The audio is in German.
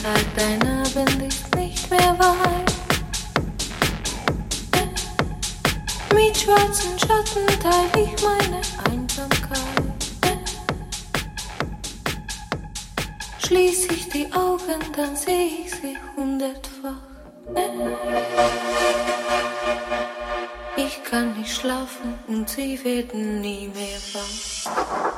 Sonntag, dein Abend ist nicht mehr weit. Mit schwarzen Schatten teile ich meine Einsamkeit. Schließ ich die Augen, dann sehe ich sie hundertfach. Ich kann nicht schlafen und sie werden nie mehr wach.